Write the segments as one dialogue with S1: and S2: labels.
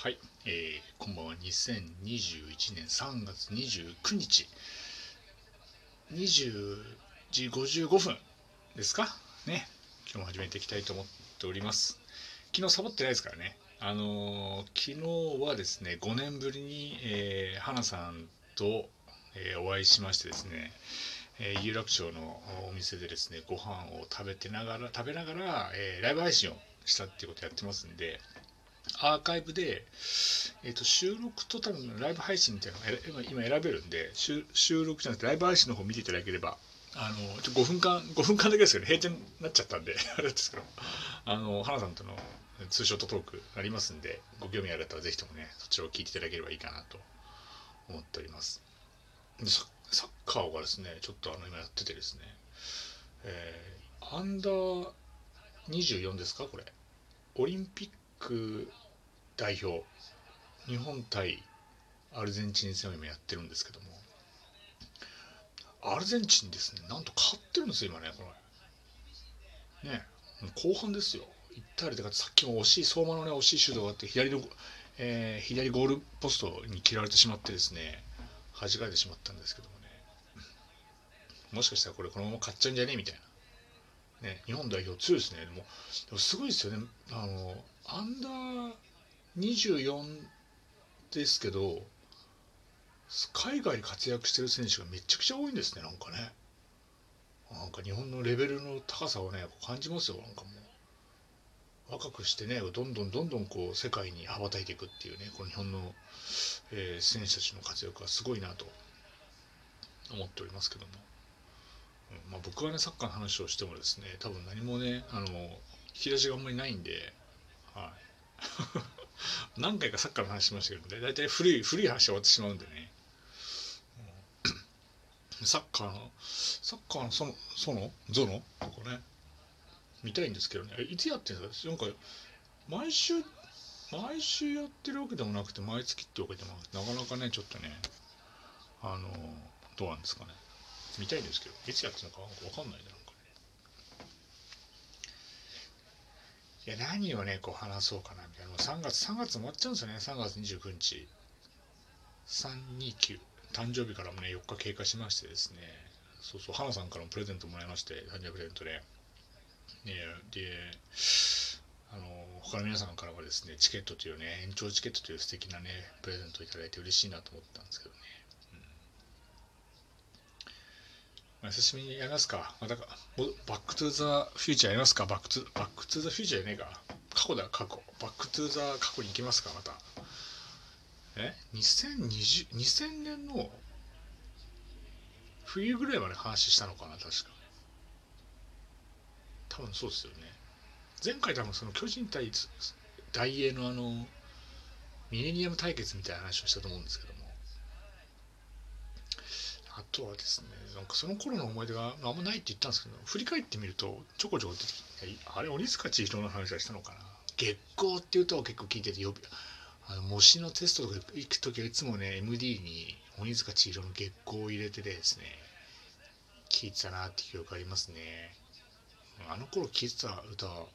S1: はい、えー、こんばんは。2021年3月29日、20時55分ですか？ね。今日も始めていきたいと思っております。昨日サボってないですからね。あのー、昨日はですね、5年ぶりに、えー、花さんと、えー、お会いしましてですね、えー、有楽町のお店でですね、ご飯を食べてながら、食べながら、えー、ライブ配信をしたっていうことやってますんで、アーカイブで、えー、と収録と多分ライブ配信みたいなのが今選べるんで収録じゃなくてライブ配信の方見ていただければあのちょ5分間5分間だけですけど、閉店になっちゃったんで あれですけどあの花さんとのツーショットトークありますんでご興味ある方はぜひともねそちらを聞いていただければいいかなと思っております。でサッカーがですねちょっとあの今やっててですねえー、アンダー24ですかこれ。オリンピック代表日本対アルゼンチン戦を今やってるんですけどもアルゼンチンですねなんと勝ってるんですよ今ねこれ。ね後半ですよ。行ったりとかさっきも惜しい相馬のね惜しいシュートがあって左の、えー、左ゴールポストに切られてしまってですね弾かれてしまったんですけどもね。もしかしたらこれこのまま勝っちゃうんじゃねえみたいな。ね日本代表強いですね。でもでもすごいですよね。あのアンダー24ですけど海外で活躍してる選手がめちゃくちゃ多いんですねなんかね。なんか日本のレベルの高さをね感じますよ。なんかもう若くしてねどんどんどんどんこう世界に羽ばたいていくっていうねこの日本の、えー、選手たちの活躍はすごいなと思っておりますけども、うんまあ、僕はねサッカーの話をしてもですね多分何もねあの引き出しがあんまりないんではい。何回かサッカーの話しましたけど、ね、大体古い、古い話終わってしまうんでね。サッカーの、サッカーのその、その、ゾノ？とかね、見たいんですけどね、いつやってるんですか？なんか、毎週、毎週やってるわけでもなくて、毎月ってわけでもなくて、なかなかね、ちょっとね、あの、どうなんですかね。見たいんですけど、いつやってるのかわかんないな。いや何をねこう話そうかなみたいな。3月3月終わっちゃうんですよね。3月29日。329誕生日からもね4日経過しましてですね。そうそう。花さんからもプレゼントもらいまして誕生日プレゼントで、ね、であの他の皆さんからはですねチケットというね延長チケットという素敵なねプレゼントをいただいて嬉しいなと思ったんですけどね。まあ、久しぶりにやりますか。また、バックトゥーザフューチャーやりますか。バックトゥ、バックトゥザフューチャーやねえか。過去だ、過去。 back to the 過去に行きますか、また。え ?2020、2000年の冬ぐらいまで話したのかな、確か。多分そうですよね。前回多分その巨人対大英のあの、ミレニアム対決みたいな話をしたと思うんですけどあとはですね、なんかその頃の思い出があんまないって言ったんですけど、振り返ってみると、ちょこちょこ出てきて、あれ、鬼塚千尋の話はしたのかな。月光っていう歌を結構聞いてて、よあの模試のテストとか行く時はいつもね、MD に鬼塚千尋の月光を入れててですね、聞いてたなって記憶ありますね。あの頃聴いてた歌は、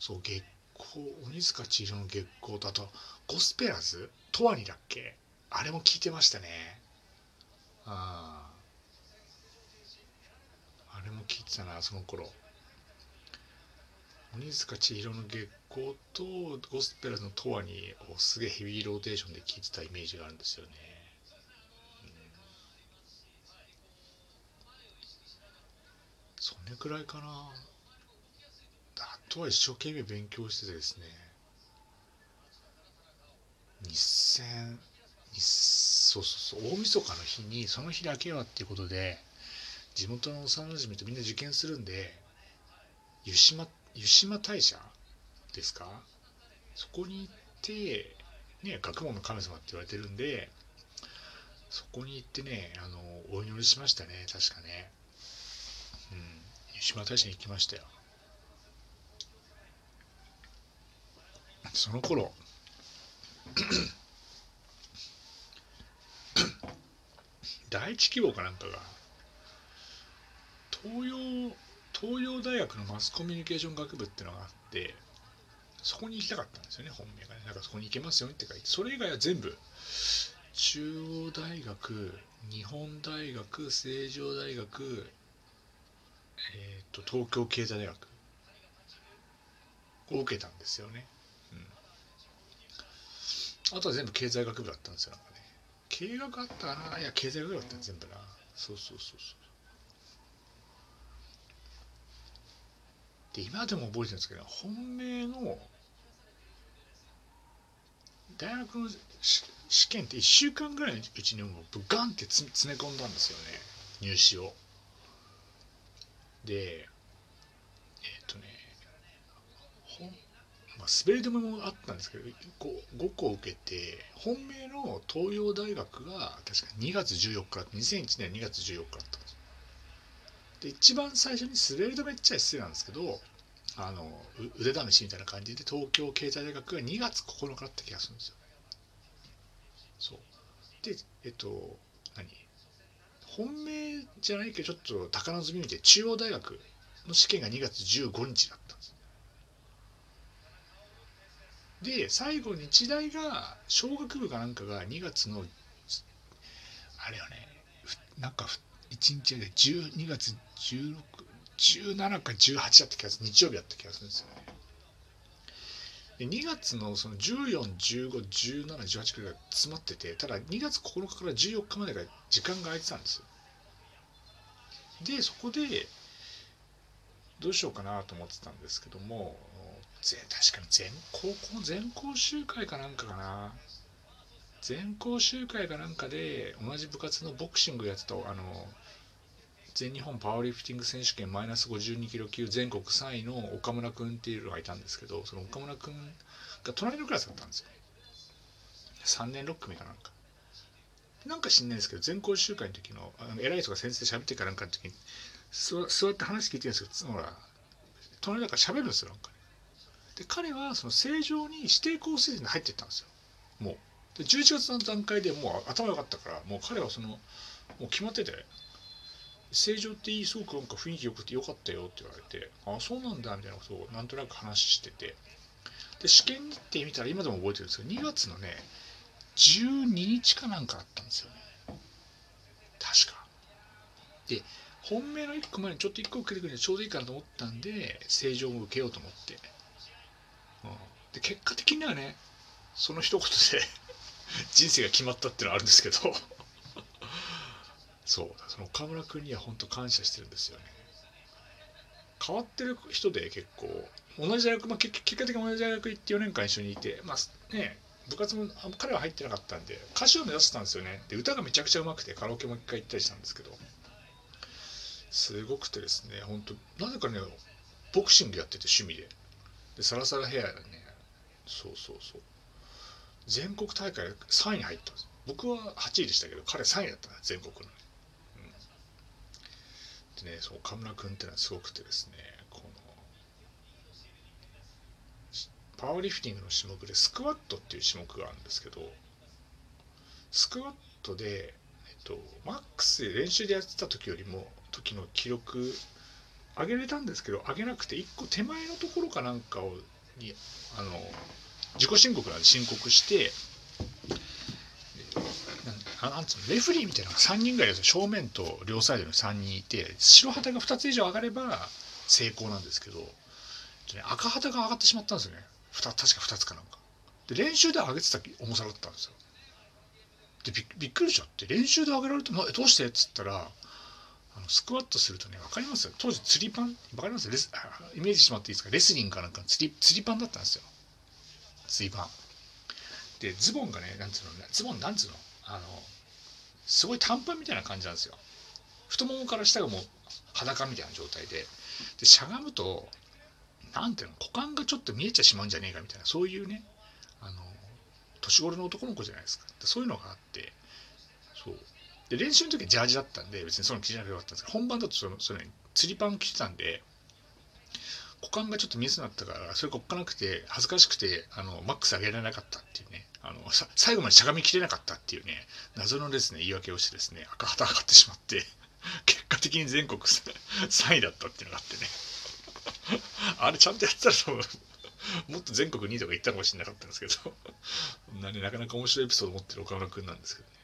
S1: そう、月光、鬼塚千尋の月光と、あと、ゴスペラーズ？トワニだっけ？あれも聞いてましたね。ああれも聞いてたなその頃。鬼塚千尋の月光とゴスペラの「トワニをすげえヘビーローテーションで聴いてたイメージがあるんですよね、うん、それくらいかなあとは一生懸命勉強しててですね2000そうそうそう。大晦日の日にその日だけはっていうことで地元の幼馴染とみんな受験するんで湯島湯島大社ですか？そこに行ってね学問の神様って言われてるんでそこに行ってねあのお祈りしましたね確かね。うん。湯島大社に行きましたよ。その頃第一希望かなんかが。東洋東洋大学のマスコミュニケーション学部っていうのがあってそこに行きたかったんですよね本命がね。だかそこに行けますよねって書いて。それ以外は全部中央大学日本大学成城大学えー、と東京経済大学を受けたんですよね、うん、あとは全部経済学部だったんですよなんかね。経営学あったかな。いや経済学だった全部な。そうそうそうそう。で今でも覚えてるんですけど本命の大学の試験って1週間ぐらいのうちにもうガンって詰め込んだんですよね。入試を。でえっ、ー、とね本、まあ、滑り止めもあったんですけど 5, 5個受けて本命の東洋大学が確か2月14日2001年2月14日だったんです。で一番最初に滑り止めっちゃ失礼なんですけどあの腕試しみたいな感じで東京経済大学が2月9日だった気がするんですよ。そう。でえっと何？本命じゃないけどちょっと宝の積み見て中央大学の試験が2月15日だったんで最後日大が小学部かなんかが2月のあれよねなんか1日で12月16 17か18だった気がする日曜日だった気がするんですよね。で2月のその14151718くらいが詰まっててただ2月9日から14日までが時間が空いてたんですよ。でそこでどうしようかなと思ってたんですけどもぜ確かに全高校全校集会かなんかかな。全校集会かなんかで同じ部活のボクシングやってたあの全日本パワーリフティング選手権マイナス52キロ級全国3位の岡村君っていうのがいたんですけどその岡村君が隣のクラスだったんですよ。3年6組かなんか。なんか知んないですけど全校集会の時のあの偉い人が先生喋ってからなんかの時に座って話聞いてるんですけどほら隣だから喋るんですよなんか。で彼はその正常に指定校生に入っていったんですよ。もう。で11月の段階でもう頭良かったからもう彼はそのもう決まってて正常っていいすごくなんか雰囲気よくてよかったよって言われてああそうなんだみたいなことをなんとなく話してて。で試験日程見たら今でも覚えてるんですけど2月のね12日かなんかあったんですよね。確か。で本命の1個前にちょっと1個受けてくれてちょうどいいかなと思ったんで正常も受けようと思って、で結果的にはねその一言で 人生が決まったっていうのはあるんですけど。そうその岡村君には本当感謝してるんですよね。変わってる人で結構同じ大学、まあ、結果的に同じ大学行って4年間一緒にいてまあね部活も彼は入ってなかったんで歌手を目指してたんですよね。で歌がめちゃくちゃうまくてカラオケも一回行ったりしたんですけど。すごくてですね本当なぜかねボクシングやってて趣味で。でサラサラヘアでね。そうそうそう。全国大会3位に入ったんです。僕は8位でしたけど彼3位だったんです全国の。でねそう岡村君っていうのはすごくてですねこのパワーリフティングの種目でスクワットっていう種目があるんですけどスクワットで、えっと、マックスで練習でやってた時よりも時の記録上げれたんですけど上げなくて1個手前のところかなんかをにあの自己申告なんで申告してなんつうのレフリーみたいなのが3人ぐらい正面と両サイドに3人いて白旗が2つ以上上がれば成功なんですけど、赤旗が上がってしまったんですよね。確か2つかなんか。で練習で上げてた重さだったんですよ。でびっくりしちゃって練習で上げられてどうして？っつったらあのスクワットするとね分かります当時釣りパン分かります？レスイメージしてもらっていいですか？レスリングかなんか釣り釣りパンだったんですよ。釣りパン。でズボンがねなんつうのズボンなんつうの？あのすごい短パンみたいな感じなんですよ。太ももから下がもう裸みたいな状態で。でしゃがむと何ていうの？股間がちょっと見えちゃしまうんじゃねえかみたいなそういうねあの年頃の男の子じゃないですか。そういうのがあってそう。で練習の時はジャージだったんで別にその着じゃなくてよかったんですけど本番だとそのその釣りパン着てたんで股間がちょっと見えそうになったからそれがおっかなくて恥ずかしくてあのマックス上げられなかったっていうねあの最後までしゃがみきれなかったっていうね謎のですね言い訳をしてですね赤旗上がってしまって 結果的に全国 3位だったっていうのがあってね。あれちゃんとやってたら多分もっと全国2位とか行ったかもしれなかったんですけどな,、なかなか面白いエピソード持ってる岡村君なんですけどね。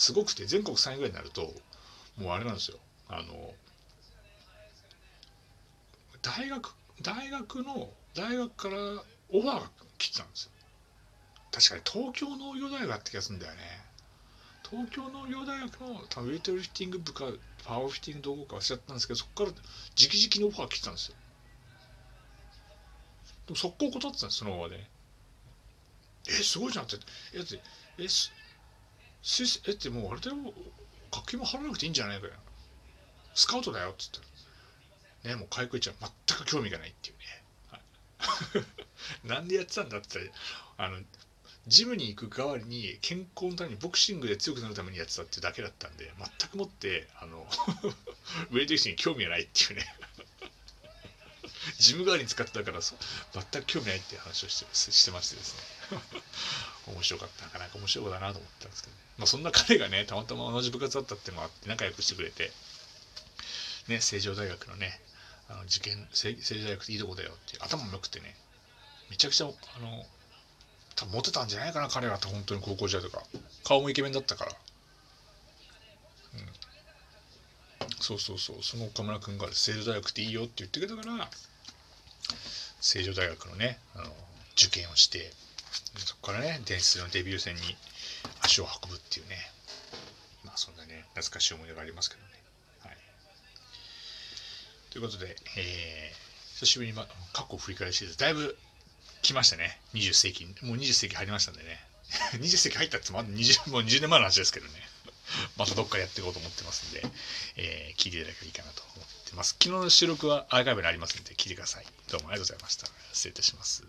S1: すごくて全国3位ぐらいになるともうあれなんですよ。あの大学大学の大学からオファーが来てたんですよ。確かに東京農業大学って気がするんだよね。東京農業大学の多分ウェイトリフティング部かパワーリフティングどこか忘れちゃったんですけどそこから直々にオファー来てたんですよ。でも速攻断ってたんですそのままで、ね、えすごいじゃんって。えってえすすえってもうあれだよ。学費も払わなくていいんじゃないかよ。スカウトだよっつって。ねもう開口ちゃん全く興味がないっていうね、はい、なんでやってたんだってあのジムに行く代わりに健康のためにボクシングで強くなるためにやってたってだけだったんで全くもってあの ウェイトリフティングに興味がないっていうね。ジム代わりに使ってたから全く興味ないっていう話をしてしてましてですね。面白かった。なかなか面白い子だなと思ったんですけど、まあ、そんな彼がねたまたま同じ部活だったっていうのもあって仲良くしてくれてね成城大学のねあの受験成城大学っていいとこだよって頭も良くてねめちゃくちゃあの多分モテたんじゃないかな彼は本当に高校時代とか。顔もイケメンだったから。うん。そうそうそう。その岡村君が成城大学っていいよって言ってくれたから成城大学のねあの受験をしてそこからね伝説のデビュー戦に足を運ぶっていうね。まあそんなね懐かしい思い出がありますけどね。はい、ということで、えー、久しぶりに、ま、過去を振り返りしてだいぶ来ましたね。20世紀もう20世紀入りましたんでね。20世紀入ったってまだ 20, もう20年前の話ですけどね。またどっかやっていこうと思ってますんで、えー、聞いていただければいいかなと思ってます。昨日の収録はアーカイブにありますんで聞いてください。どうもありがとうございました。失礼いたします。